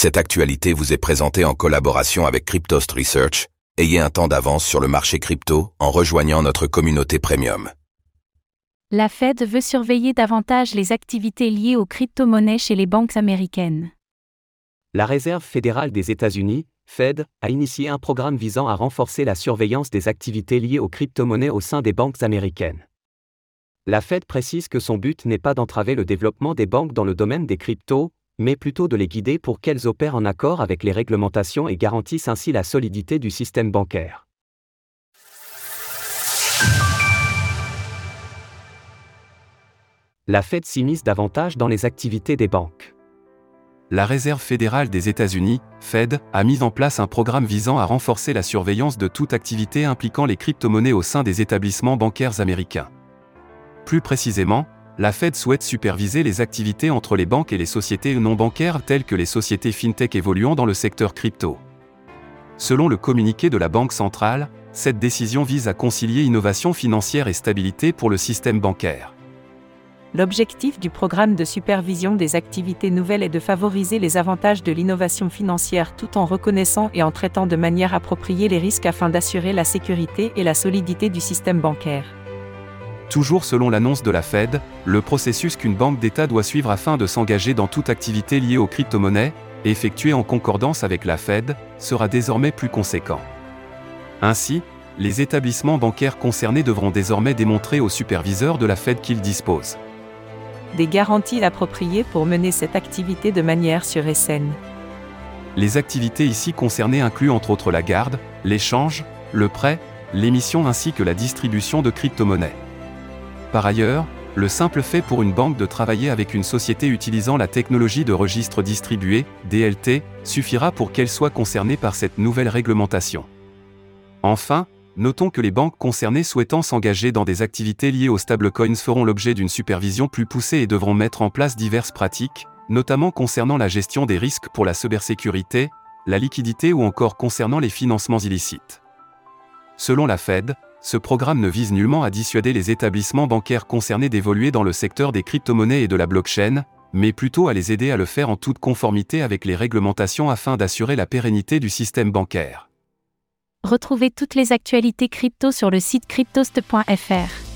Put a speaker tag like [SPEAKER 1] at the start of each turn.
[SPEAKER 1] Cette actualité vous est présentée en collaboration avec Cryptost Research. Ayez un temps d'avance sur le marché crypto en rejoignant notre communauté premium.
[SPEAKER 2] La Fed veut surveiller davantage les activités liées aux crypto-monnaies chez les banques américaines.
[SPEAKER 3] La Réserve fédérale des États-Unis, Fed, a initié un programme visant à renforcer la surveillance des activités liées aux crypto-monnaies au sein des banques américaines. La Fed précise que son but n'est pas d'entraver le développement des banques dans le domaine des cryptos, mais plutôt de les guider pour qu'elles opèrent en accord avec les réglementations et garantissent ainsi la solidité du système bancaire. La Fed s'immisce davantage dans les activités des banques.
[SPEAKER 4] La Réserve fédérale des États-Unis, Fed, a mis en place un programme visant à renforcer la surveillance de toute activité impliquant les crypto-monnaies au sein des établissements bancaires américains. Plus précisément, la Fed souhaite superviser les activités entre les banques et les sociétés non bancaires telles que les sociétés fintech évoluant dans le secteur crypto. Selon le communiqué de la Banque centrale, cette décision vise à concilier innovation financière et stabilité pour le système bancaire.
[SPEAKER 5] L'objectif du programme de supervision des activités nouvelles est de favoriser les avantages de l'innovation financière tout en reconnaissant et en traitant de manière appropriée les risques afin d'assurer la sécurité et la solidité du système bancaire.
[SPEAKER 4] Toujours selon l'annonce de la Fed, le processus qu'une banque d'État doit suivre afin de s'engager dans toute activité liée aux crypto-monnaies, effectuée en concordance avec la Fed, sera désormais plus conséquent. Ainsi, les établissements bancaires concernés devront désormais démontrer aux superviseurs de la Fed qu'ils disposent
[SPEAKER 5] des garanties appropriées pour mener cette activité de manière sûre et saine.
[SPEAKER 4] Les activités ici concernées incluent entre autres la garde, l'échange, le prêt, l'émission ainsi que la distribution de crypto-monnaies. Par ailleurs, le simple fait pour une banque de travailler avec une société utilisant la technologie de registre distribué, DLT, suffira pour qu'elle soit concernée par cette nouvelle réglementation. Enfin, notons que les banques concernées souhaitant s'engager dans des activités liées aux stablecoins feront l'objet d'une supervision plus poussée et devront mettre en place diverses pratiques, notamment concernant la gestion des risques pour la cybersécurité, la liquidité ou encore concernant les financements illicites. Selon la Fed, ce programme ne vise nullement à dissuader les établissements bancaires concernés d'évoluer dans le secteur des crypto-monnaies et de la blockchain, mais plutôt à les aider à le faire en toute conformité avec les réglementations afin d'assurer la pérennité du système bancaire.
[SPEAKER 2] Retrouvez toutes les actualités crypto sur le site cryptost.fr.